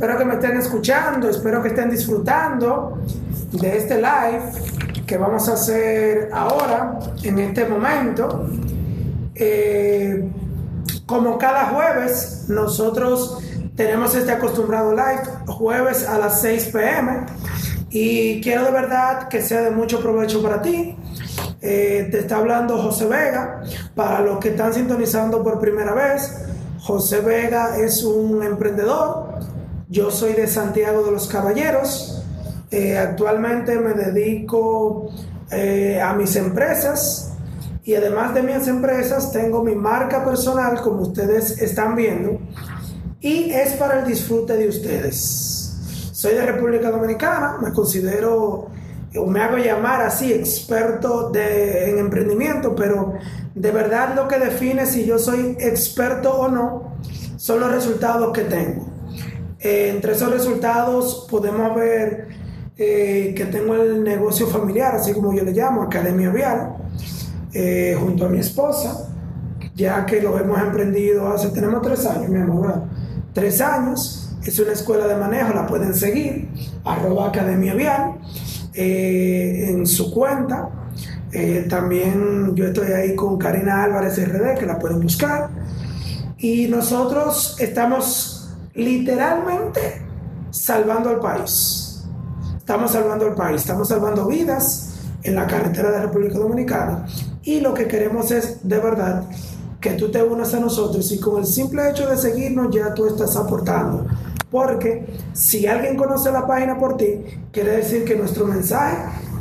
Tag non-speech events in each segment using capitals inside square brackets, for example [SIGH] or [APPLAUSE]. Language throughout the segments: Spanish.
Espero que me estén escuchando, espero que estén disfrutando de este live que vamos a hacer ahora, en este momento. Eh, como cada jueves, nosotros tenemos este acostumbrado live, jueves a las 6 pm. Y quiero de verdad que sea de mucho provecho para ti. Eh, te está hablando José Vega. Para los que están sintonizando por primera vez, José Vega es un emprendedor. Yo soy de Santiago de los Caballeros. Eh, actualmente me dedico eh, a mis empresas y además de mis empresas tengo mi marca personal como ustedes están viendo y es para el disfrute de ustedes. Soy de República Dominicana, me considero o me hago llamar así experto en emprendimiento, pero de verdad lo que define si yo soy experto o no son los resultados que tengo. Eh, entre esos resultados podemos ver eh, que tengo el negocio familiar, así como yo le llamo, Academia Vial, eh, junto a mi esposa, ya que lo hemos emprendido hace, tenemos tres años, mi amor, tres años, es una escuela de manejo, la pueden seguir, arroba Academia Vial. En su cuenta. También yo estoy ahí con Karina Álvarez RD, que la pueden buscar. Y nosotros estamos literalmente salvando al país. Estamos salvando al país, estamos salvando vidas en la carretera de República Dominicana. Y lo que queremos es, de verdad, que tú te unas a nosotros y con el simple hecho de seguirnos ya tú estás aportando porque si alguien conoce la página por ti, quiere decir que nuestro mensaje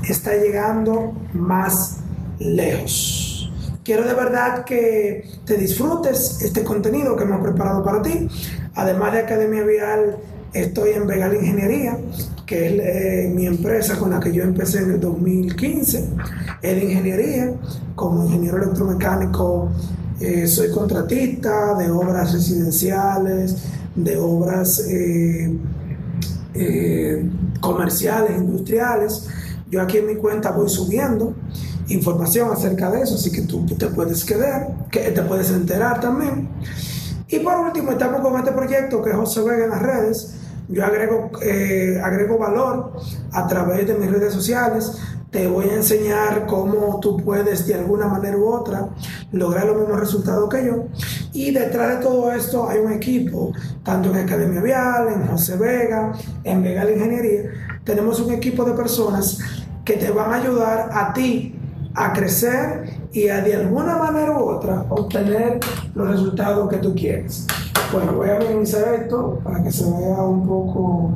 está llegando más lejos. Quiero de verdad que te disfrutes este contenido que hemos preparado para ti. Además de Academia Vial, estoy en Vegal Ingeniería, que es eh, mi empresa con la que yo empecé en el 2015. Es ingeniería, como ingeniero electromecánico eh, soy contratista de obras residenciales, de obras eh, comerciales, industriales. Yo aquí en mi cuenta voy subiendo información acerca de eso, así que tú te puedes quedar, que te puedes enterar también. Y por último, estamos con este proyecto que José Vega en las redes. Yo agrego, eh, agrego valor a través de mis redes sociales te voy a enseñar cómo tú puedes de alguna manera u otra lograr los mismos resultados que yo. Y detrás de todo esto hay un equipo, tanto en Academia Vial, en José Vega, en Vegal Ingeniería. Tenemos un equipo de personas que te van a ayudar a ti a crecer y a de alguna manera u otra obtener los resultados que tú quieres. Bueno, voy a minimizar esto para que se vea un poco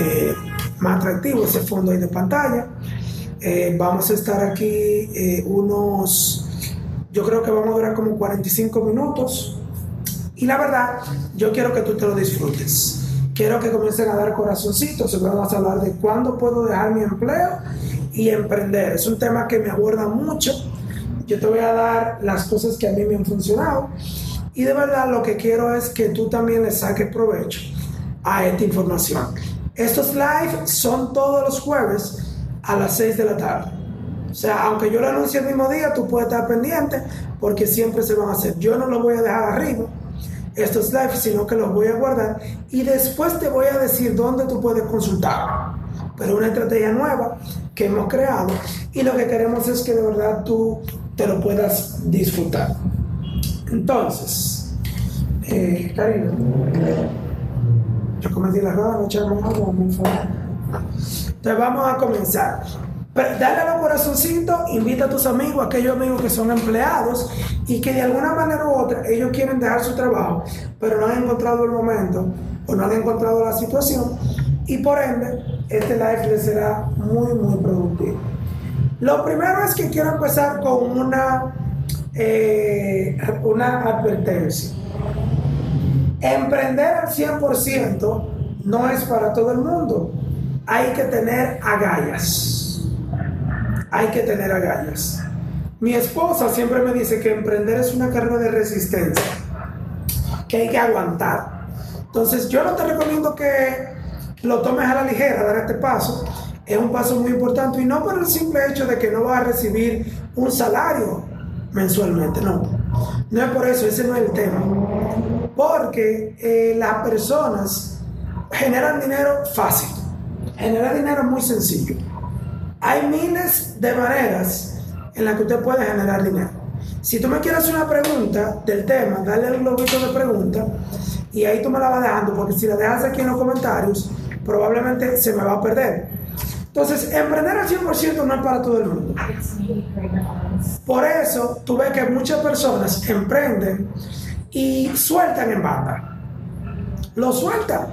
eh, más atractivo ese fondo ahí de pantalla. Eh, vamos a estar aquí eh, unos, yo creo que vamos a durar como 45 minutos. Y la verdad, yo quiero que tú te lo disfrutes. Quiero que comiencen a dar corazoncitos. Vamos a hablar de cuándo puedo dejar mi empleo y emprender. Es un tema que me aborda mucho. Yo te voy a dar las cosas que a mí me han funcionado. Y de verdad lo que quiero es que tú también le saques provecho a esta información. Estos live son todos los jueves a las 6 de la tarde. O sea, aunque yo lo anuncie el mismo día, tú puedes estar pendiente porque siempre se van a hacer. Yo no lo voy a dejar arriba, estos live, sino que los voy a guardar y después te voy a decir dónde tú puedes consultar. Pero una estrategia nueva que hemos creado y lo que queremos es que de verdad tú te lo puedas disfrutar. Entonces, eh, Karina, yo cometí la rueda, no echarme agua, por favor. Entonces vamos a comenzar. Dale a los corazoncitos, invita a tus amigos, aquellos amigos que son empleados y que de alguna manera u otra ellos quieren dejar su trabajo, pero no han encontrado el momento o no han encontrado la situación y por ende este live les será muy muy productivo. Lo primero es que quiero empezar con una, eh, una advertencia. Emprender al 100% no es para todo el mundo hay que tener agallas. Hay que tener agallas. Mi esposa siempre me dice que emprender es una carrera de resistencia, que hay que aguantar. Entonces yo no te recomiendo que lo tomes a la ligera, dar este paso. Es un paso muy importante y no por el simple hecho de que no vas a recibir un salario mensualmente, no. No es por eso, ese no es el tema. Porque eh, las personas generan dinero fácil. Generar dinero muy sencillo. Hay miles de maneras en las que usted puede generar dinero. Si tú me quieres hacer una pregunta del tema, dale el globito de pregunta y ahí tú me la vas dejando, porque si la dejas aquí en los comentarios, probablemente se me va a perder. Entonces, emprender al 100% no es para todo el mundo. Por eso, tú ves que muchas personas emprenden y sueltan en banda. Lo sueltan,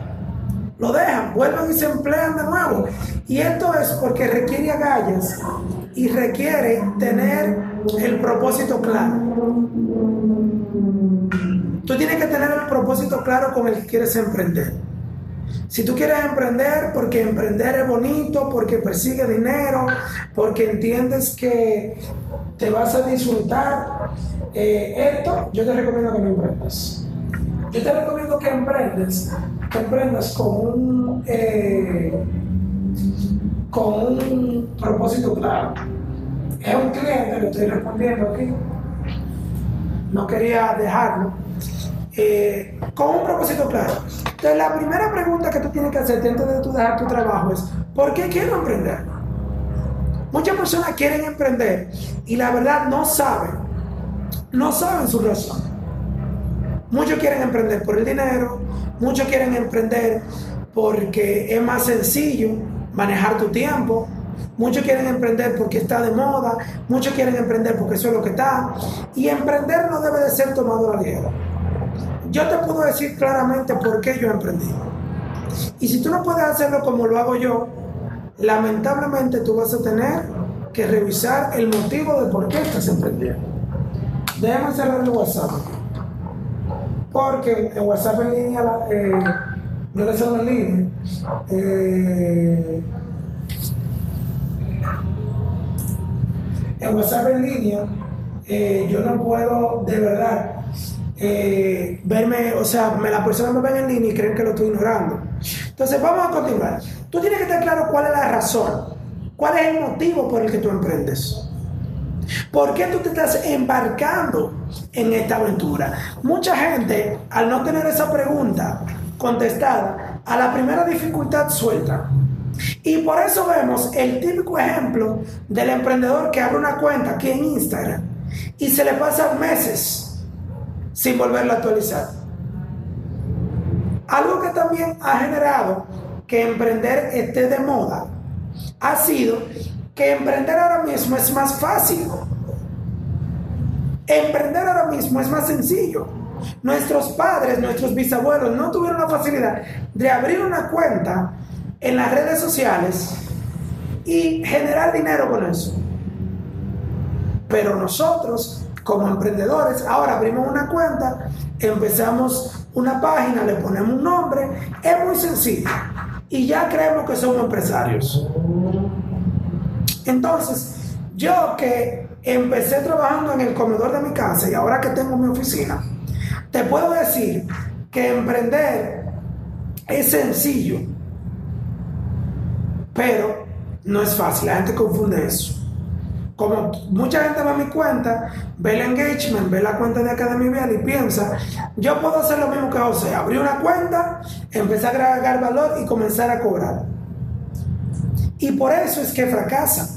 lo dejan, vuelven y se emplean de nuevo. Y esto es porque requiere agallas y requiere tener el propósito claro. Tú tienes que tener el propósito claro con el que quieres emprender. Si tú quieres emprender porque emprender es bonito, porque persigue dinero, porque entiendes que te vas a disfrutar eh, esto, yo te recomiendo que no emprendas. Yo te recomiendo que emprendes, que emprendas con un, eh, con un propósito claro. Es un cliente, le estoy respondiendo aquí. No quería dejarlo eh, con un propósito claro. Entonces, la primera pregunta que tú tienes que hacer antes de tú dejar tu trabajo es, ¿por qué quiero emprender? Muchas personas quieren emprender y la verdad no saben, no saben su razón. Muchos quieren emprender por el dinero, muchos quieren emprender porque es más sencillo manejar tu tiempo, Muchos quieren emprender porque está de moda, muchos quieren emprender porque eso es lo que está. Y emprender no debe de ser tomado a la ligera. Yo te puedo decir claramente por qué yo emprendí. Y si tú no puedes hacerlo como lo hago yo, lamentablemente tú vas a tener que revisar el motivo de por qué estás emprendiendo. Déjame cerrar el WhatsApp. Porque en WhatsApp en línea, eh, yo le en línea. Eh, en WhatsApp en línea, eh, yo no puedo de verdad eh, verme, o sea, me, la persona me ven en línea y creen que lo estoy ignorando. Entonces, vamos a continuar. Tú tienes que tener claro cuál es la razón, cuál es el motivo por el que tú emprendes. ¿Por qué tú te estás embarcando en esta aventura? Mucha gente, al no tener esa pregunta contestada, a la primera dificultad suelta. Y por eso vemos el típico ejemplo del emprendedor que abre una cuenta aquí en Instagram y se le pasan meses sin volverlo a actualizar. Algo que también ha generado que emprender esté de moda ha sido que emprender ahora mismo es más fácil. Emprender ahora mismo es más sencillo. Nuestros padres, nuestros bisabuelos no tuvieron la facilidad de abrir una cuenta en las redes sociales y generar dinero con eso. Pero nosotros como emprendedores, ahora abrimos una cuenta, empezamos una página, le ponemos un nombre, es muy sencillo. Y ya creemos que somos empresarios. Entonces, yo que empecé trabajando en el comedor de mi casa y ahora que tengo mi oficina, te puedo decir que emprender es sencillo, pero no es fácil. La gente confunde eso como mucha gente va a mi cuenta, ve el engagement, ve la cuenta de Academy Vial y piensa, yo puedo hacer lo mismo que José, abrir una cuenta, empezar a agregar valor y comenzar a cobrar. Y por eso es que fracasan.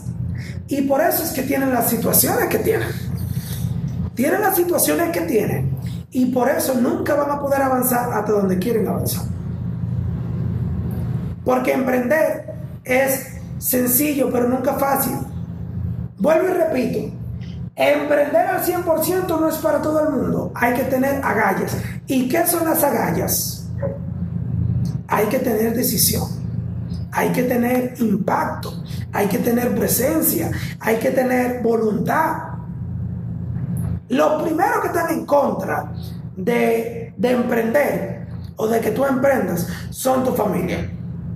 Y por eso es que tienen las situaciones que tienen. Tienen las situaciones que tienen. Y por eso nunca van a poder avanzar hasta donde quieren avanzar. Porque emprender es sencillo, pero nunca fácil. Vuelvo y repito, emprender al 100% no es para todo el mundo. Hay que tener agallas. ¿Y qué son las agallas? Hay que tener decisión. Hay que tener impacto. Hay que tener presencia. Hay que tener voluntad. Los primeros que están en contra de, emprender o de que tú emprendas son tu familia.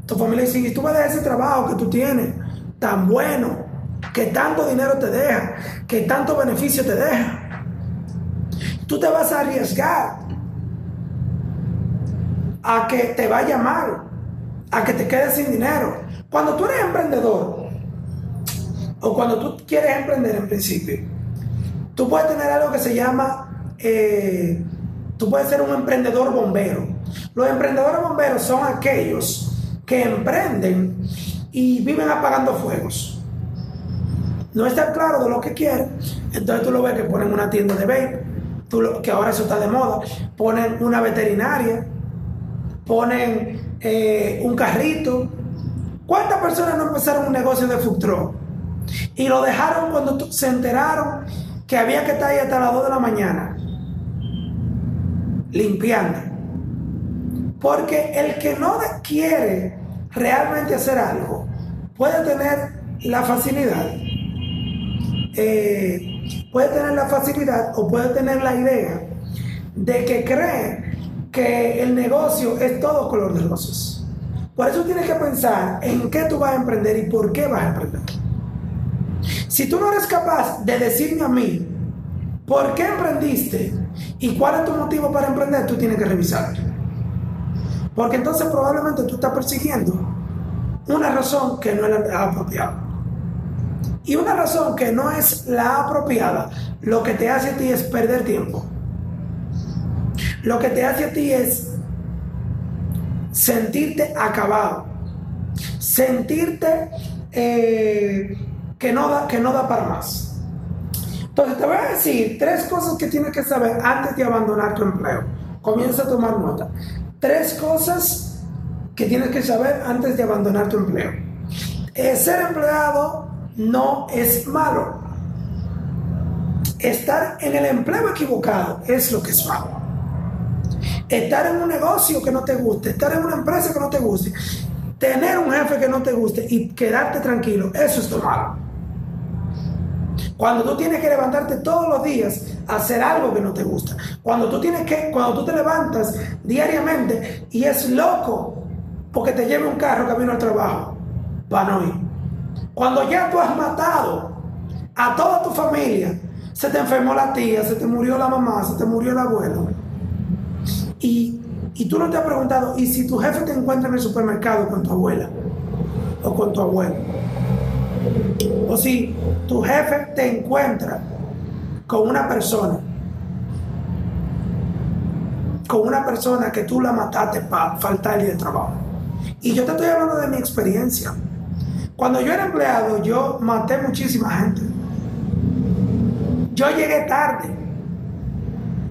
Tu familia dice, y tú ves ese trabajo que tú tienes tan bueno, que tanto dinero te deja, que tanto beneficio te deja. Tú te vas a arriesgar a que te vaya mal, a que te quedes sin dinero. Cuando tú eres emprendedor, o cuando tú quieres emprender en principio, tú puedes tener algo que se llama eh, tú puedes ser un emprendedor bombero. Los emprendedores bomberos son aquellos que emprenden y viven apagando fuegos. No está claro de lo que quieren, entonces tú lo ves que ponen una tienda de vape, que ahora eso está de moda, ponen una veterinaria, ponen eh, un carrito. ¿Cuántas personas no empezaron un negocio de food Y lo dejaron cuando se enteraron que había que estar ahí hasta las 2 de la mañana limpiando. Porque el que no quiere realmente hacer algo puede tener la facilidad, eh, puede tener la facilidad o puede tener la idea de que cree que el negocio es todo color de rosas. Por eso tienes que pensar en qué tú vas a emprender y por qué vas a emprender. Si tú no eres capaz de decirme a mí por qué emprendiste y cuál es tu motivo para emprender, tú tienes que revisar. Porque entonces probablemente tú estás persiguiendo una razón que no es la apropiada. Y una razón que no es la apropiada, lo que te hace a ti es perder tiempo. Lo que te hace a ti es sentirte acabado, sentirte eh, que, no da, que no da para más. Entonces te voy a decir tres cosas que tienes que saber antes de abandonar tu empleo. Comienza a tomar nota. Tres cosas que tienes que saber antes de abandonar tu empleo. Eh, ser empleado no es malo. Estar en el empleo equivocado es lo que es malo. Estar en un negocio que no te guste, estar en una empresa que no te guste, tener un jefe que no te guste y quedarte tranquilo, eso es lo malo. Cuando tú tienes que levantarte todos los días a hacer algo que no te gusta. Cuando tú tienes que, cuando tú te levantas diariamente y es loco porque te lleve un carro camino al trabajo para no ir. Cuando ya tú has matado a toda tu familia, se te enfermó la tía, se te murió la mamá, se te murió el abuelo. Y, y tú no te has preguntado, ¿y si tu jefe te encuentra en el supermercado con tu abuela o con tu abuelo? O si tu jefe te encuentra con una persona, con una persona que tú la mataste para faltarle de trabajo. Y yo te estoy hablando de mi experiencia. Cuando yo era empleado, yo maté muchísima gente. Yo llegué tarde.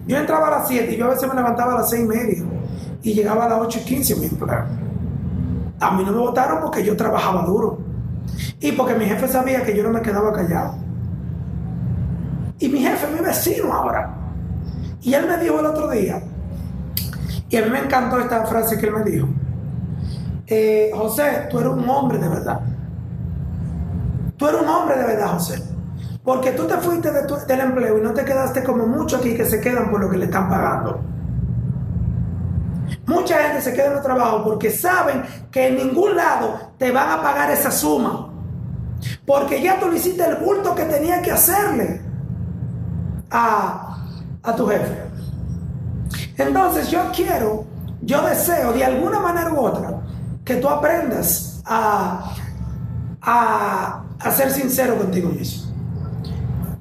Yo entraba a las 7 y yo a veces me levantaba a las 6 y media y llegaba a las 8 y 15 mi empleado. A mí no me votaron porque yo trabajaba duro. Y porque mi jefe sabía que yo no me quedaba callado. Y mi jefe es mi vecino ahora. Y él me dijo el otro día, y a mí me encantó esta frase que él me dijo, eh, José, tú eres un hombre de verdad. Tú eres un hombre de verdad, José. Porque tú te fuiste del empleo y no te quedaste como muchos aquí que se quedan por lo que le están pagando. Mucha gente se queda en el trabajo porque saben que en ningún lado te van a pagar esa suma. Porque ya tú le hiciste el bulto que tenía que hacerle a, tu jefe. Entonces yo quiero, yo deseo de alguna manera u otra que tú aprendas a, a, a ser sincero contigo mismo.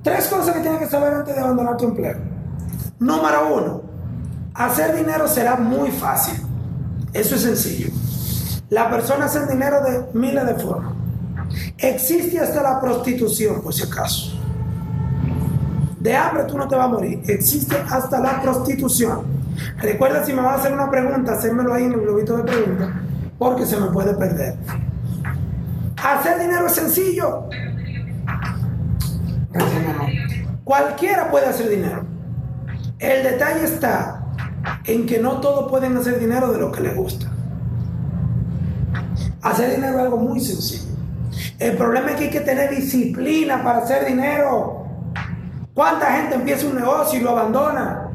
Tres cosas que tienes que saber antes de abandonar tu empleo. Número uno, Hacer dinero será muy fácil. Eso es sencillo. La persona hace dinero de miles de formas. Existe hasta la prostitución, por si acaso. De hambre tú no te vas a morir. Existe hasta la prostitución. Recuerda si me vas a hacer una pregunta, hacérmelo ahí en el globito de preguntas, porque se me puede perder. Hacer dinero es sencillo. Cualquiera puede hacer dinero. El detalle está en que no todos pueden hacer dinero de lo que les gusta. Hacer dinero es algo muy sencillo. El problema es que hay que tener disciplina para hacer dinero. ¿Cuánta gente empieza un negocio y lo abandona?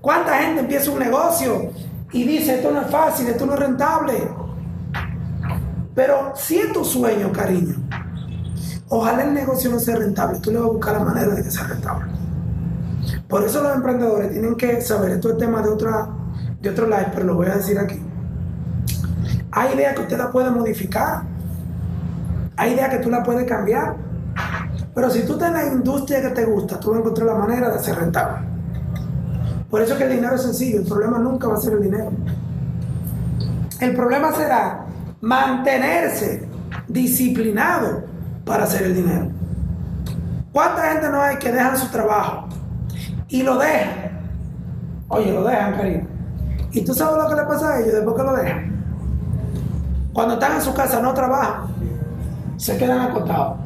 ¿Cuánta gente empieza un negocio y dice esto no es fácil, esto no es rentable? Pero si es tu sueño, cariño, ojalá el negocio no sea rentable, tú le vas a buscar la manera de que sea rentable. Por eso los emprendedores tienen que saber, esto es tema de, otra, de otro live, pero lo voy a decir aquí. Hay ideas que usted la puede modificar, hay ideas que tú la puedes cambiar, pero si tú estás en la industria que te gusta, tú vas a encontrar la manera de ser rentable. Por eso es que el dinero es sencillo, el problema nunca va a ser el dinero. El problema será mantenerse disciplinado para hacer el dinero. ¿Cuánta gente no hay que dejan su trabajo y lo dejan? Oye, lo dejan, cariño. ¿Y tú sabes lo que le pasa a ellos después que lo dejan? Cuando están en su casa no trabajan, se quedan acostados.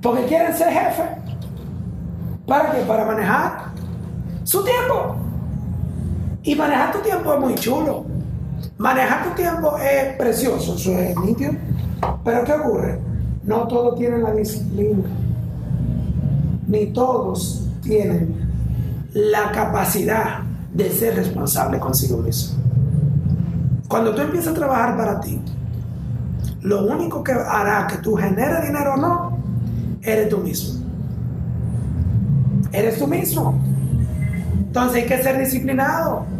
Porque quieren ser jefe. ¿Para qué? Para manejar su tiempo. Y manejar tu tiempo es muy chulo. Manejar tu tiempo es precioso, eso es nítido. Pero ¿qué ocurre? No todos tienen la disciplina. Ni todos tienen la capacidad de ser responsable consigo mismo. Cuando tú empiezas a trabajar para ti, lo único que hará que tú generes dinero o no, eres tú mismo. Eres tú mismo. Entonces hay que ser disciplinado.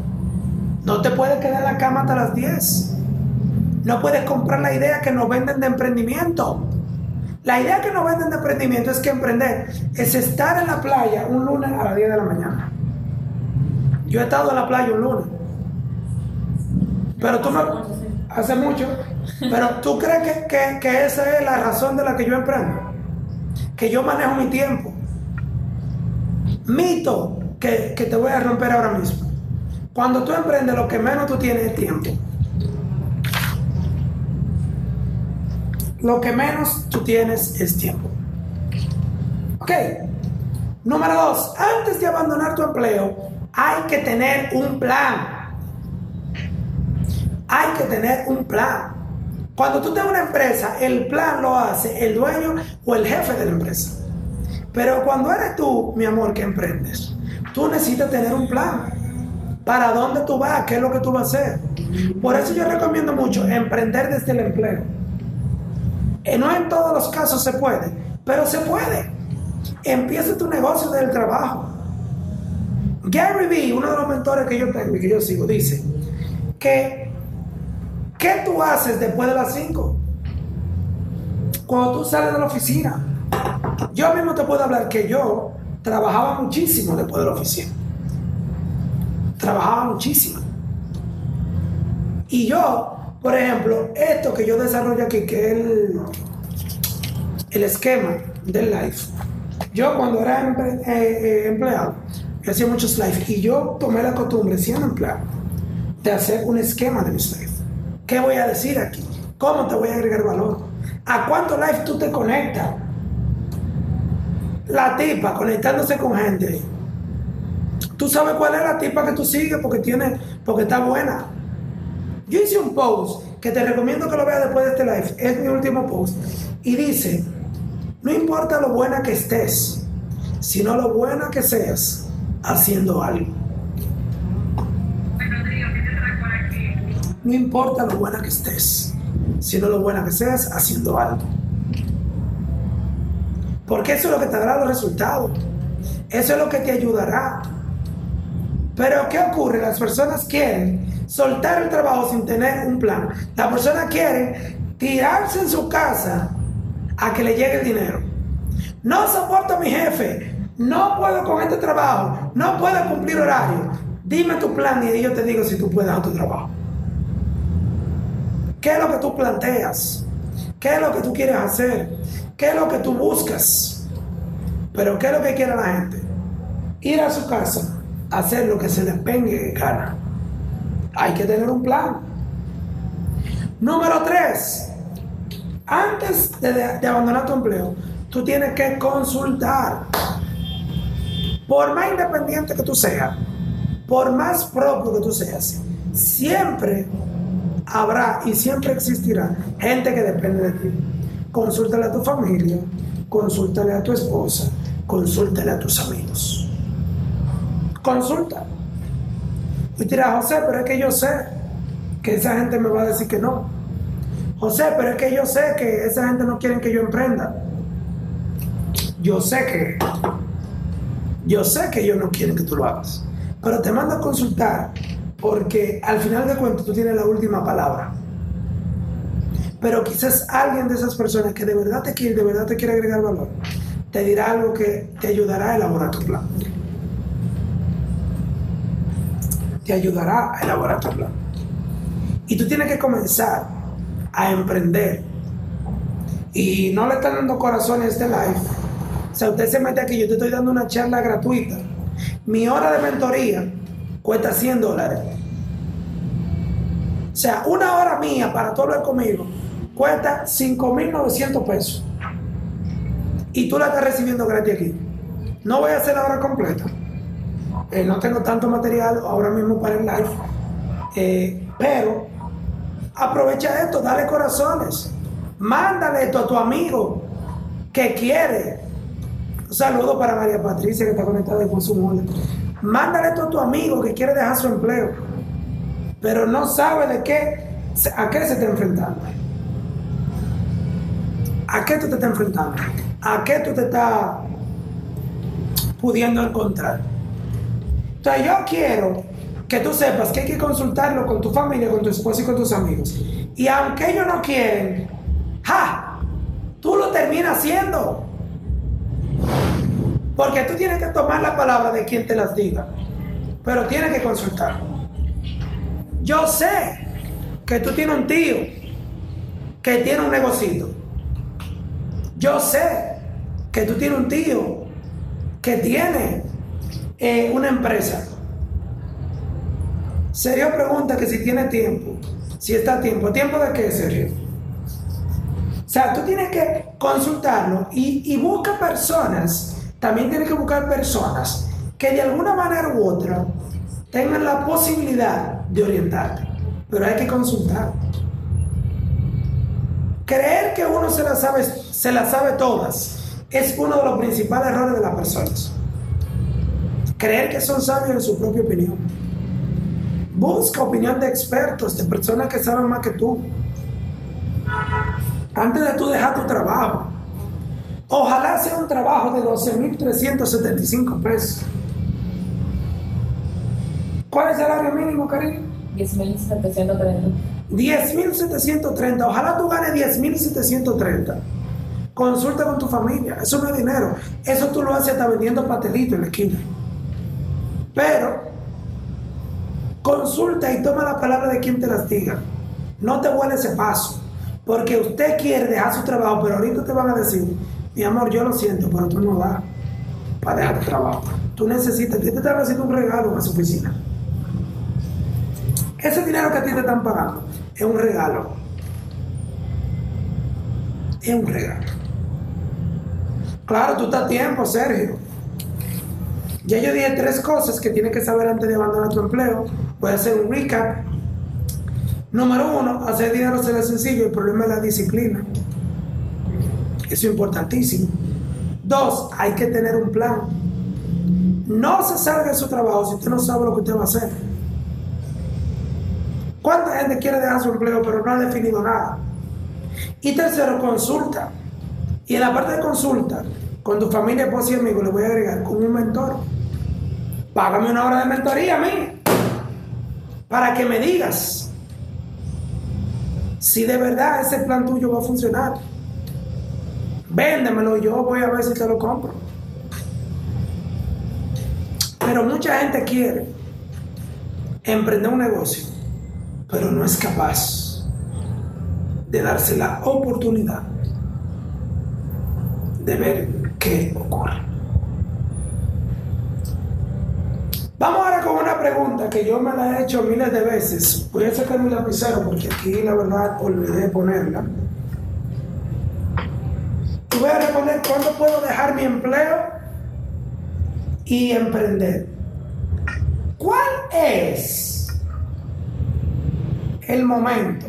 No te puedes quedar en la cama hasta las 10. No puedes comprar la idea que nos venden de emprendimiento. La idea que nos venden de emprendimiento es que emprender es estar en la playa un lunes a las 10 de la mañana. Yo he estado en la playa un lunes. Pero tú me... Hace mucho. Pero tú crees que, que esa es la razón de la que yo emprendo. Que yo manejo mi tiempo. Mito que, te voy a romper ahora mismo. Cuando tú emprendes, lo que menos tú tienes es tiempo. Lo que menos tú tienes es tiempo. Ok. Número dos, antes de abandonar tu empleo, hay que tener un plan. Hay que tener un plan. Cuando tú tienes una empresa, el plan lo hace el dueño o el jefe de la empresa. Pero cuando eres tú, mi amor, que emprendes, tú necesitas tener un plan. ¿Para dónde tú vas? ¿Qué es lo que tú vas a hacer? Por eso yo recomiendo mucho emprender desde el empleo. Eh, no en todos los casos se puede, pero se puede. Empieza tu negocio del trabajo. Gary Vee, uno de los mentores que yo tengo y que yo sigo, dice que ¿qué tú haces después de las 5? Cuando tú sales de la oficina. Yo mismo te puedo hablar que yo trabajaba muchísimo después de la oficina. Trabajaba muchísimo. Y yo, por ejemplo, esto que yo desarrollo aquí, que es el, el esquema del life. Yo cuando era eh, eh, empleado, yo hacía muchos live y yo tomé la costumbre, siendo empleado, de hacer un esquema de mis live. ¿Qué voy a decir aquí? ¿Cómo te voy a agregar valor? ¿A cuánto live tú te conectas? la tipa conectándose con gente. Tú sabes cuál es la tipa que tú sigues porque tiene, porque está buena. Yo hice un post que te recomiendo que lo veas después de este live. Es mi último post. Y dice, no importa lo buena que estés, sino lo buena que seas haciendo algo. No importa lo buena que estés, sino lo buena que seas haciendo algo. Porque eso es lo que te dará los resultados. Eso es lo que te ayudará. Pero ¿qué ocurre? Las personas quieren soltar el trabajo sin tener un plan. La persona quiere tirarse en su casa a que le llegue el dinero. No soporto a mi jefe. No puedo con este trabajo. No puedo cumplir horario. Dime tu plan y yo te digo si tú puedes a tu trabajo. ¿Qué es lo que tú planteas? ¿Qué es lo que tú quieres hacer? ¿Qué es lo que tú buscas? Pero ¿qué es lo que quiere la gente? Ir a su casa, hacer lo que se les vengue en gana. Hay que tener un plan. Número tres, antes de, de abandonar tu empleo, tú tienes que consultar. Por más independiente que tú seas, por más propio que tú seas, siempre habrá y siempre existirá gente que depende de ti. Consúltale a tu familia, consúltale a tu esposa, consúltale a tus amigos. Consulta. Y dirá, José, pero es que yo sé que esa gente me va a decir que no. José, pero es que yo sé que esa gente no quiere que yo emprenda. Yo sé que, yo sé que ellos no quieren que tú lo hagas. Pero te mando a consultar porque al final de cuentas tú tienes la última palabra. Pero quizás alguien de esas personas que de verdad te quiere, de verdad te quiere agregar valor, te dirá algo que te ayudará a elaborar tu plan. Te ayudará a elaborar tu plan. Y tú tienes que comenzar a emprender. Y no le están dando corazón a este live. O sea, usted se mete aquí, yo te estoy dando una charla gratuita. Mi hora de mentoría cuesta 100 dólares. O sea, una hora mía para todo hablar conmigo cuesta 5.900 pesos. Y tú la estás recibiendo gratis aquí. No voy a hacer la hora completa. Eh, no tengo tanto material ahora mismo para el live. Eh, pero aprovecha esto, dale corazones. Mándale esto a tu amigo que quiere. Un saludo para María Patricia que está conectada con su mujer. Mándale esto a tu amigo que quiere dejar su empleo, pero no sabe de qué, a qué se está enfrentando. ¿A qué tú te estás enfrentando? ¿A qué tú te estás pudiendo encontrar? Entonces yo quiero que tú sepas que hay que consultarlo con tu familia, con tu esposo y con tus amigos. Y aunque ellos no quieren, ¡ja! Tú lo terminas haciendo. Porque tú tienes que tomar la palabra de quien te las diga. Pero tienes que consultar. Yo sé que tú tienes un tío que tiene un negocito. Yo sé que tú tienes un tío que tiene eh, una empresa. Sergio pregunta que si tiene tiempo. Si está tiempo. ¿Tiempo de qué, Sergio? O sea, tú tienes que consultarlo y, y busca personas también tienes que buscar personas que de alguna manera u otra tengan la posibilidad de orientarte. Pero hay que consultar. Creer que uno se las sabe, se las sabe todas es uno de los principales errores de las personas. Creer que son sabios en su propia opinión. Busca opinión de expertos, de personas que saben más que tú. Antes de tú dejar tu trabajo, Ojalá sea un trabajo de 12.375 pesos. ¿Cuál es el salario mínimo, cariño? 10.730. 10.730. Ojalá tú ganes 10.730. Consulta con tu familia. Eso no es dinero. Eso tú lo haces hasta vendiendo pastelitos en la esquina. Pero consulta y toma la palabra de quien te las diga. No te vuelve ese paso. Porque usted quiere dejar su trabajo, pero ahorita te van a decir, mi amor, yo lo siento, pero tú no das para dejar tu trabajo. Tú necesitas, te están haciendo un regalo en su oficina. Ese dinero que a ti te están pagando es un regalo. Es un regalo. Claro, tú estás a tiempo, Sergio. Ya yo dije tres cosas que tienes que saber antes de abandonar tu empleo. Voy a hacer un recap. Número uno, hacer dinero será sencillo, el problema es la disciplina. Eso es importantísimo. Dos, hay que tener un plan. No se salga de su trabajo si usted no sabe lo que usted va a hacer. ¿Cuánta gente quiere dejar su empleo pero no ha definido nada? Y tercero, consulta. Y en la parte de consulta, con tu familia, esposa y amigos, le voy a agregar con un mentor. Págame una hora de mentoría a mí. Para que me digas si de verdad ese plan tuyo va a funcionar. Véndemelo, yo voy a ver si te lo compro. Pero mucha gente quiere emprender un negocio, pero no es capaz de darse la oportunidad de ver qué ocurre. Vamos ahora con una pregunta que yo me la he hecho miles de veces. Voy a sacar mi lapicero porque aquí la verdad olvidé ponerla voy a responder cuándo puedo dejar mi empleo y emprender. ¿Cuál es el momento?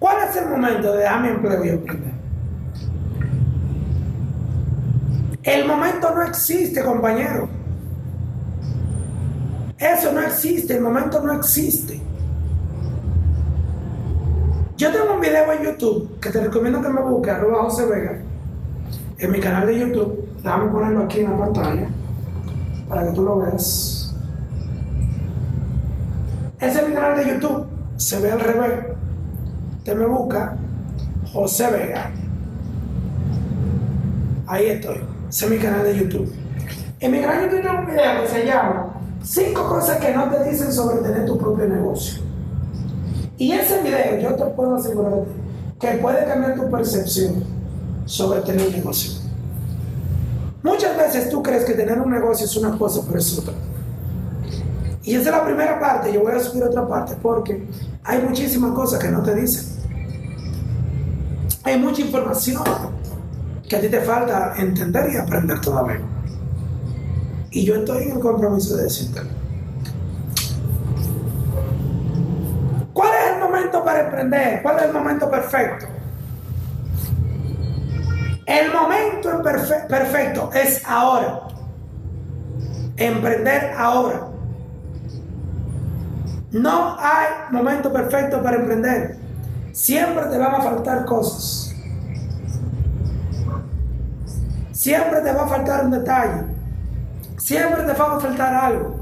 ¿Cuál es el momento de dejar mi empleo y emprender? El momento no existe, compañero. Eso no existe, el momento no existe. Yo tengo un video en YouTube que te recomiendo que me busques, arroba José Vega, en mi canal de YouTube. Déjame ponerlo aquí en la pantalla para que tú lo veas. Ese es mi canal de YouTube. Se ve al revés. Te me busca José Vega. Ahí estoy. Es mi canal de YouTube. En mi canal de YouTube tengo un video que se llama Cinco cosas que no te dicen sobre tener tu propio negocio. Y ese video yo te puedo asegurar que puede cambiar tu percepción sobre tener un negocio. Muchas veces tú crees que tener un negocio es una cosa, pero es otra. Y esa es la primera parte, yo voy a subir otra parte porque hay muchísimas cosas que no te dicen. Hay mucha información que a ti te falta entender y aprender todavía. Y yo estoy en el compromiso de decirte. ¿Cuál es el momento para emprender? ¿Cuál es el momento perfecto? El momento perfecto es ahora. Emprender ahora. No hay momento perfecto para emprender. Siempre te van a faltar cosas. Siempre te va a faltar un detalle. Siempre te va a faltar algo.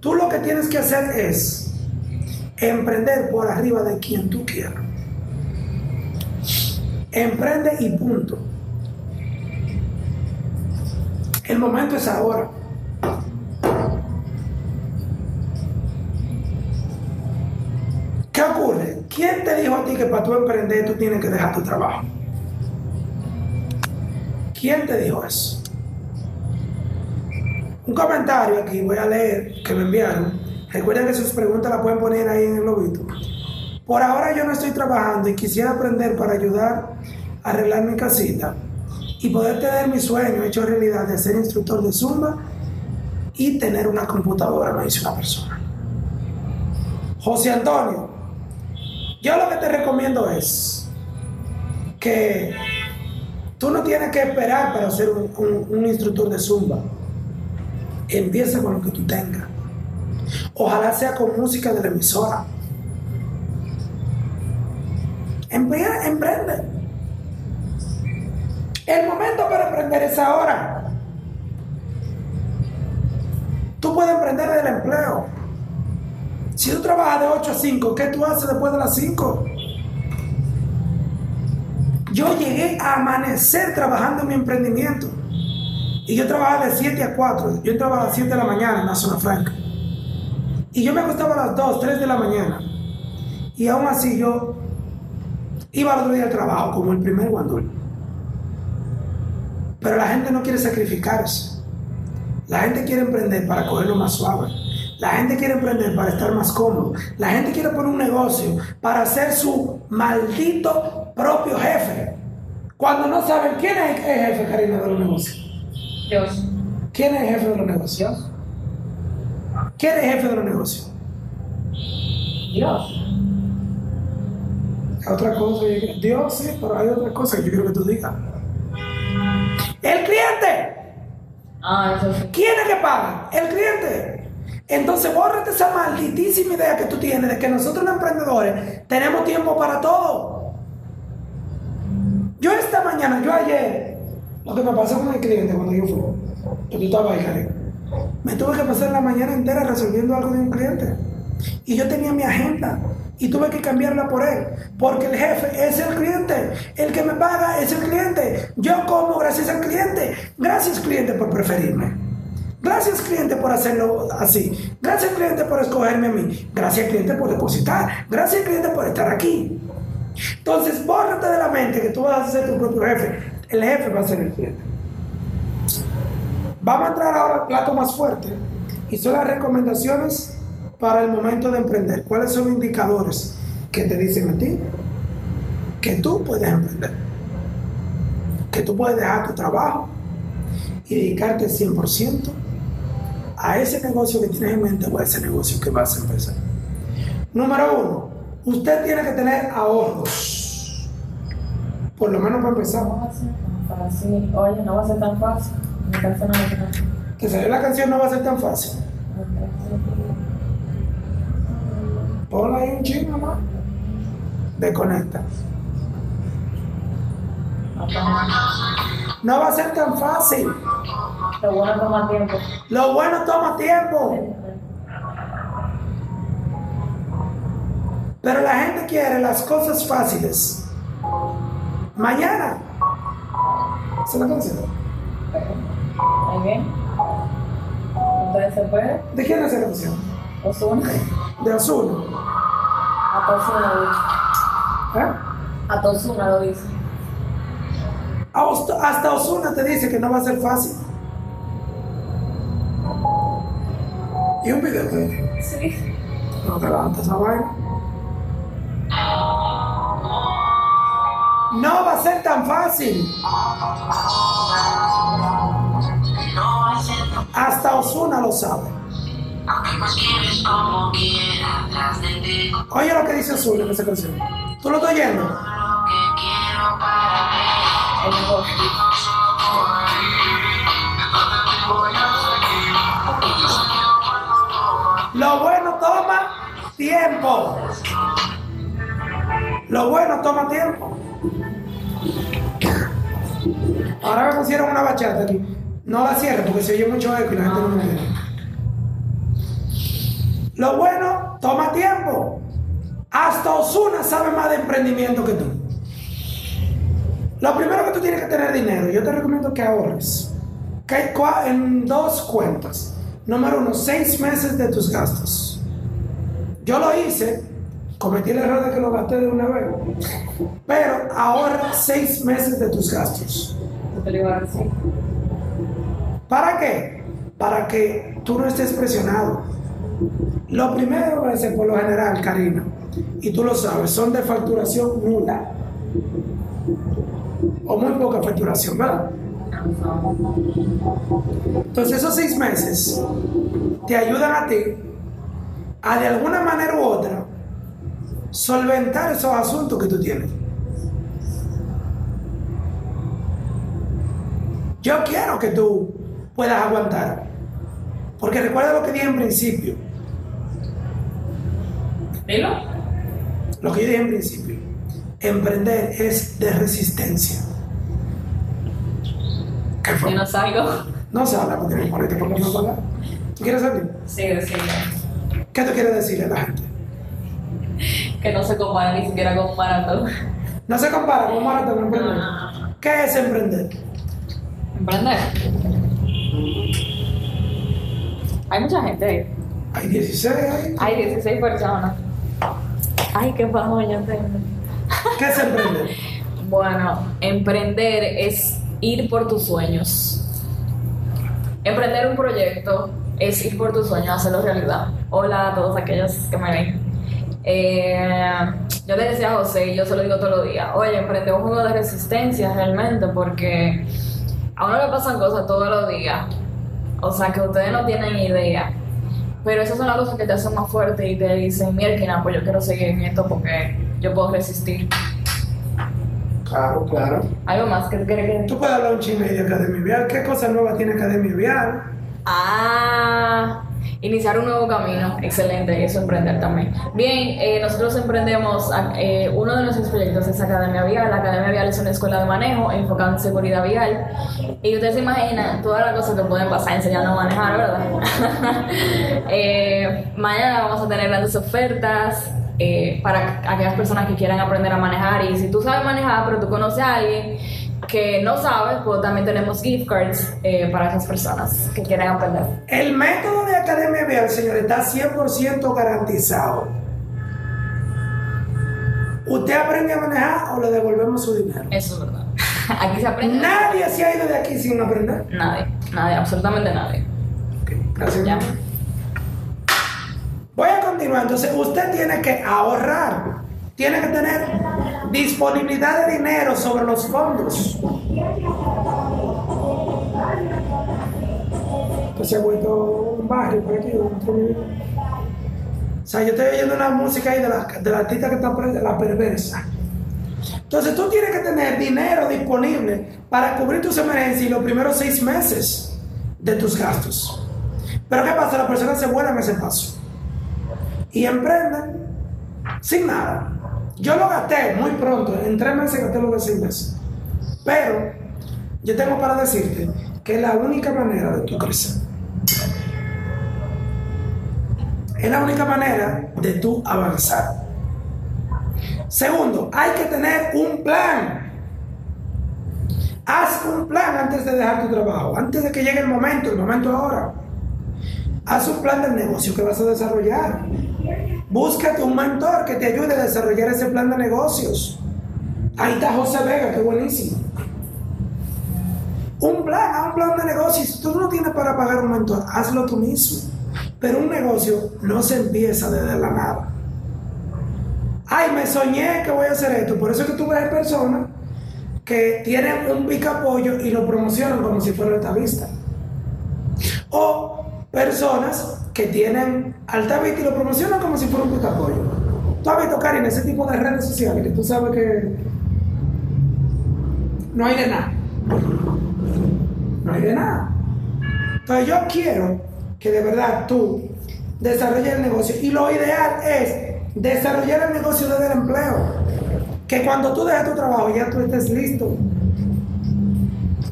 Tú lo que tienes que hacer es emprender por arriba de quien tú quieras. Emprende y punto. El momento es ahora. ¿Qué ocurre? ¿Quién te dijo a ti que para tú emprender tú tienes que dejar tu trabajo? ¿Quién te dijo eso? Un comentario aquí, voy a leer, que me enviaron. Recuerden que sus preguntas las pueden poner ahí en el lobito. Por ahora yo no estoy trabajando y quisiera aprender para ayudar a arreglar mi casita y poder tener mi sueño hecho realidad de ser instructor de Zumba y tener una computadora, me dice una persona. José Antonio, yo lo que te recomiendo es que tú no tienes que esperar para ser un, instructor de zumba. Empieza con lo que tú tengas. Ojalá sea con música de la emisora. emprende. El momento para emprender es ahora. Tú puedes emprender del empleo. Si tú trabajas de 8 a 5, ¿qué tú haces después de las 5? Yo llegué a amanecer trabajando en mi emprendimiento. Y yo trabajaba de 7 a 4. Yo entraba a las 7 de la mañana en la zona franca. Y yo me acostaba a las 2, 3 de la mañana. Y aún así yo iba al otro día al trabajo como el primer guandul. Pero la gente no quiere sacrificarse. La gente quiere emprender para cogerlo más suave. La gente quiere emprender para estar más cómodo. La gente quiere poner un negocio para ser su maldito propio jefe. Cuando no saben quién es el jefe, Karina, de los negocios. Dios. ¿Quién es el jefe de los negocios? ¿Quién es el jefe de los negocios? Dios. Otra cosa, Dios sí, pero hay otra cosa que yo quiero que tú digas. El cliente. Ah, eso sí. ¿Quién es que paga? El cliente. Entonces, bórrate esa malditísima idea que tú tienes de que nosotros los emprendedores tenemos tiempo para todo. Yo esta mañana, yo ayer, lo que me pasó con el cliente cuando yo fui, que ahí, me tuve que pasar la mañana entera resolviendo algo de un cliente. Y yo tenía mi agenda y tuve que cambiarla por él, porque el jefe es el cliente, el que me paga es el cliente. Yo como gracias al cliente. Gracias cliente por preferirme. Gracias cliente por hacerlo así. Gracias cliente por escogerme a mí. Gracias cliente por depositar. Gracias cliente por estar aquí. Entonces, bórrate de la mente que tú vas a ser tu propio jefe. El jefe va a ser el cliente. Vamos a entrar ahora al plato más fuerte y son las recomendaciones para el momento de emprender. ¿Cuáles son los indicadores que te dicen a ti que tú puedes emprender? Que tú puedes dejar tu trabajo y dedicarte 100% a ese negocio que tienes en mente o a ese negocio que vas a empezar. Número uno, usted tiene que tener ahorros. Por lo menos para empezar. No va a ser tan fácil. Oye, no va a ser tan fácil. Mi canción no va a ser tan fácil. Que salir la canción no va a ser tan fácil. Ponla ahí un chingo nomás. Desconecta. No va a ser tan fácil. Lo bueno toma tiempo. Lo bueno toma tiempo. Pero la gente quiere las cosas fáciles. Mañana. ¿Se la? Muy bien. Entonces, puede. ¿De quién es esa canción? Osuna. De Azul. Hasta Osuna lo dice. ¿Eh? Hasta Osuna lo dice. Hasta Osuna te dice que no va a ser fácil. Y un video de Sí. no te levanta esa vaina. No va a ser tan fácil. Hasta Osuna lo sabe. Oye lo que dice Osuna en esa canción. ¿Tú lo estás oyendo? El negocio. Lo bueno toma tiempo. Lo bueno toma tiempo. Ahora me pusieron una bachata aquí. No la cierro porque se oye mucho eco y la gente no me. Lo bueno toma tiempo. Hasta Osuna sabe más de emprendimiento que tú. Lo primero que tú tienes que tener dinero. Yo te recomiendo que ahorres. Que en dos cuentas. Número uno, seis meses de tus gastos. Yo lo hice, cometí el error de que lo gasté de una vez. Pero ahorra seis meses de tus gastos. ¿Para qué? Para que tú no estés presionado. Lo primero a ser por lo general, Karina, y tú lo sabes, son de facturación nula. O muy poca facturación, ¿verdad? Entonces esos seis meses te ayudan a ti a de alguna manera u otra solventar esos asuntos que tú tienes. Yo quiero que tú puedas aguantar. Porque recuerda lo que dije en principio. Dilo. Lo que yo dije en principio. Emprender es de resistencia. ¿Qué fue? Yo no salgo. No se habla porque no molesta porque no pagar. ¿Tú quieres salir? Sí, decirlo. ¿Qué tú quieres decirle a la gente? Que no se compara ni siquiera con un maratón. No se compara con un maratón emprender. Ah. ¿Qué es emprender? Emprender. Hay mucha gente ahí. Hay 16 ahí. Hay 16 personas. Ay, qué bajo yo tengo. ¿Qué es emprender? Bueno, emprender es ir por tus sueños. Emprender un proyecto es ir por tus sueños, hacerlo realidad. Hola a todos aquellos que me ven. Eh, yo le decía a José, y yo se lo digo todos los días, oye, emprende un juego de resistencia realmente, porque a uno le pasan cosas todos los días. O sea, que ustedes no tienen idea. Pero esas son las cosas que te hacen más fuerte y te dicen, mira, pues yo quiero seguir en esto porque yo puedo resistir. Claro, claro. ¿Algo más que tú quieres que Tú puedes hablar un chisme de Academia Vial. ¿Qué cosas nuevas tiene Academia Vial? Ah, iniciar un nuevo camino. Excelente, eso emprender también. Bien, eh, nosotros emprendemos, eh, uno de nuestros proyectos es Academia Vial. La Academia Vial es una escuela de manejo enfocada en seguridad vial. Y ustedes se imaginan todas las cosas que pueden pasar enseñando a manejar, ¿verdad? [LAUGHS] Eh, mañana vamos a tener grandes ofertas. Eh, para aquellas personas que quieran aprender a manejar y si tú sabes manejar pero tú conoces a alguien que no sabe, pues también tenemos gift cards eh, para esas personas que quieran aprender. El método de Academia Vial, señor, está 100% garantizado. ¿Usted aprende a manejar o le devolvemos su dinero? Eso es verdad. [LAUGHS] Aquí se aprende. Nadie se ha ido de aquí sin aprender. Nadie, nadie, absolutamente nadie. Ok, gracias. Ya. Entonces, usted tiene que ahorrar. Tiene que tener disponibilidad de dinero sobre los fondos. Pues se ha vuelto un barrio por aquí. O sea, yo estoy oyendo una música ahí de la, de la artista que está pre- la perversa. Entonces tú tienes que tener dinero disponible para cubrir tus emergencias y los primeros seis meses de tus gastos. Pero ¿qué pasa? Las personas se vuelan ese paso y emprenden sin nada. Yo lo gasté muy pronto, en tres meses gasté lo de seis. Pero yo tengo para decirte que la única manera de tu crecer. Es la única manera de tú avanzar. Segundo, hay que tener un plan. Haz un plan antes de dejar tu trabajo, antes de que llegue el momento, el momento ahora. Haz un plan de negocio que vas a desarrollar. Búscate un mentor que te ayude a desarrollar ese plan de negocios. Ahí está José Vega, que buenísimo. Un plan, un plan de negocios. Tú no tienes para pagar un mentor, hazlo tú mismo. Pero un negocio no se empieza desde la nada. Ay, me soñé que voy a hacer esto. Por eso es que tú ves personas que tienen un picapollo y lo promocionan como si fuera vista. O personas que tienen vista y lo promocionan como si fuera un picapollo. Tú has visto, Karin, ese tipo de redes sociales que tú sabes que no hay de nada. No hay de nada. Entonces yo quiero que de verdad tú desarrolles el negocio. Y lo ideal es desarrollar el negocio desde el empleo. Que cuando tú dejes tu trabajo ya tú estés listo.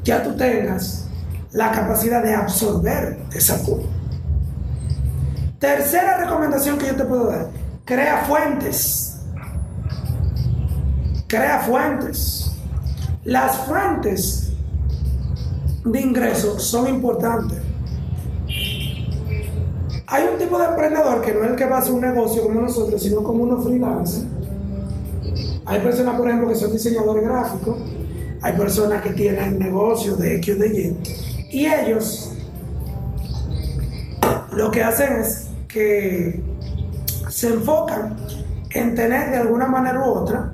Ya tú tengas la capacidad de absorber esa curva. Tercera recomendación que yo te puedo dar. Crea fuentes. Crea fuentes. Las fuentes de ingresos son importantes. Hay un tipo de emprendedor que no es el que va a hacer un negocio como nosotros, sino como unos freelancers. Hay personas, por ejemplo, que son diseñadores gráficos, hay personas que tienen negocios de X o de Y, y ellos lo que hacen es que se enfocan en tener de alguna manera u otra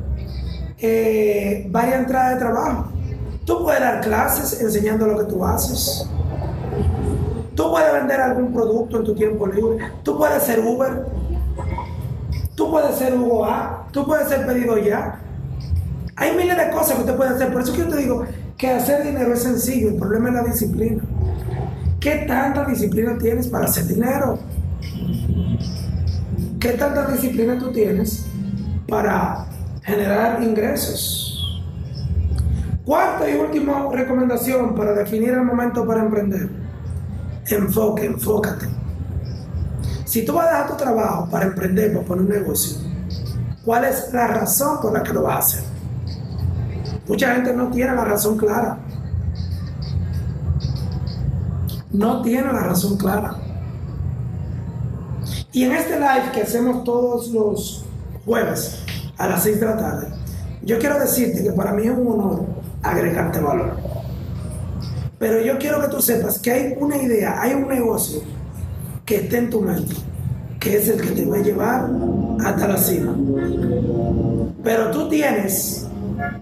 eh, varias entradas de trabajo. Tú puedes dar clases enseñando lo que tú haces. Tú puedes vender algún producto en tu tiempo libre. Tú puedes ser Uber. Tú puedes ser Hugo A. Tú puedes ser pedido ya. Hay miles de cosas que usted puede hacer. Por eso que yo te digo que hacer dinero es sencillo. El problema es la disciplina. ¿Qué tanta disciplina tienes para hacer dinero? ¿Qué tanta disciplina tú tienes para generar ingresos? Cuarta y última recomendación para definir el momento para emprender. Enfoque, enfócate. Si tú vas a dejar tu trabajo para emprender, para poner un negocio, ¿cuál es la razón por la que lo vas a hacer? Mucha gente no tiene la razón clara. No tiene la razón clara. Y en este live que hacemos todos los jueves a las 6 de la tarde, yo quiero decirte que para mí es un honor agregarte valor. Pero yo quiero que tú sepas que hay una idea, hay un negocio que esté en tu mente, que es el que te va a llevar hasta la cima. Pero tú tienes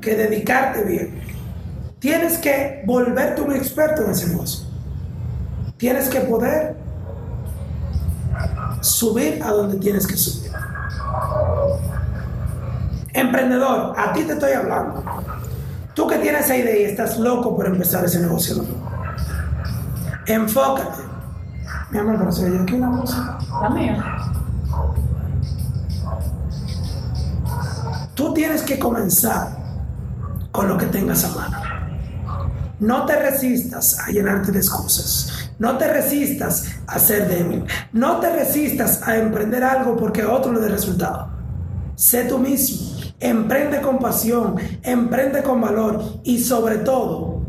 que dedicarte bien. Tienes que volverte un experto en ese negocio. Tienes que poder subir a donde tienes que subir. Emprendedor, a ti te estoy hablando. Tú que tienes esa idea y estás loco por empezar ese negocio. Enfócate. Mi amor, pero se aquí una música. La mía. Tú tienes que comenzar con lo que tengas a mano. No te resistas a llenarte de excusas. No te resistas a ser débil. No te resistas a emprender algo porque otro le dé resultado. Sé tú mismo. Emprende con pasión. Emprende con valor. Y sobre todo,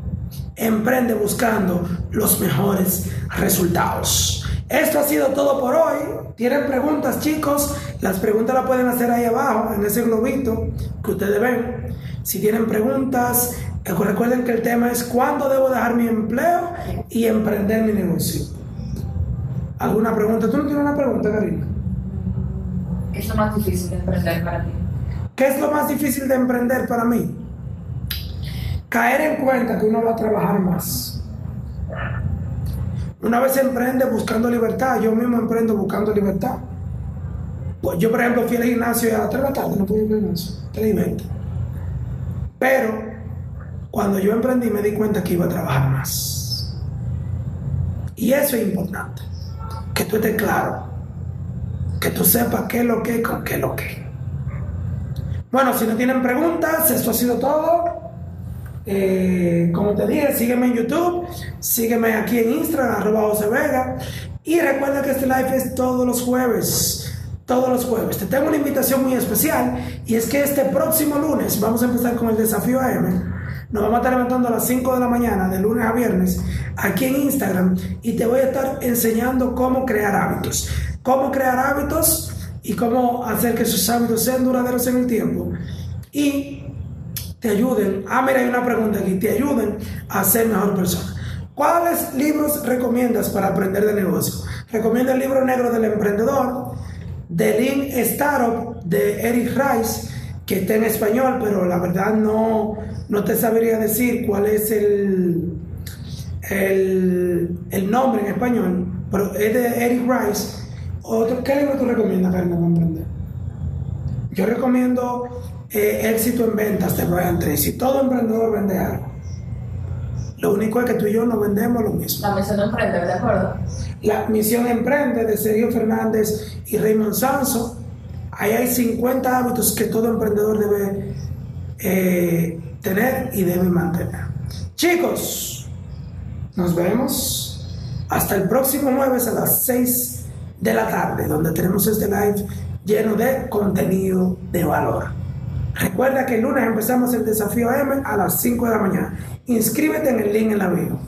emprende buscando los mejores resultados. Esto ha sido todo por hoy. ¿Tienen preguntas, chicos? Las preguntas las pueden hacer ahí abajo, en ese globito que ustedes ven. Si tienen preguntas, recuerden que el tema es cuándo debo dejar mi empleo y emprender mi negocio. ¿Alguna pregunta? ¿Tú no tienes una pregunta, Karina? ¿Qué es lo más difícil de emprender para ti? ¿Qué es lo más difícil de emprender para mí? Caer en cuenta que uno va a trabajar más. Una vez emprende buscando libertad, yo mismo emprendo buscando libertad. Pues yo, por ejemplo, fui al gimnasio a las 3 de la tarde, no pude ir al gimnasio, 3 y 20. Pero cuando yo emprendí me di cuenta que iba a trabajar más. Y eso es importante, que tú estés claro, que tú sepas qué es lo que, con qué es lo que. Bueno, si no tienen preguntas, esto ha sido todo. Eh, como te dije, sígueme en YouTube, sígueme aquí en Instagram, arroba José Vega. Y recuerda que este live es todos los jueves. Todos los jueves. Te tengo una invitación muy especial y es que este próximo lunes vamos a empezar con el desafío AM Nos vamos a estar levantando a las 5 de la mañana, de lunes a viernes, aquí en Instagram, y te voy a estar enseñando cómo crear hábitos. Cómo crear hábitos y cómo hacer que esos hábitos sean duraderos en el tiempo. Y te ayuden. Ah, mira, hay una pregunta aquí. Te ayuden a ser mejor persona. ¿Cuáles libros recomiendas para aprender de negocio? Recomiendo el libro negro del emprendedor, The Lean Startup de Eric Rice, que está en español, pero la verdad no, no te sabría decir cuál es el, el, nombre en español, pero es de Eric Rice. Otro, ¿Qué libro tú recomiendas, Karen, para emprender? Yo recomiendo eh, Éxito en Ventas de Brian Tracy. Todo emprendedor vende algo. Lo único es que tú y yo no vendemos lo mismo. La misión emprende, ¿de acuerdo? La misión emprende de Sergio Fernández y Raymond Sanso. Ahí hay 50 hábitos que todo emprendedor debe eh, tener y debe mantener. Chicos, nos vemos hasta el próximo jueves a las 6 de la tarde, donde tenemos este live lleno de contenido de valor. Recuerda que el lunes empezamos el desafío M a las 5 de la mañana. Inscríbete en el link en la bio.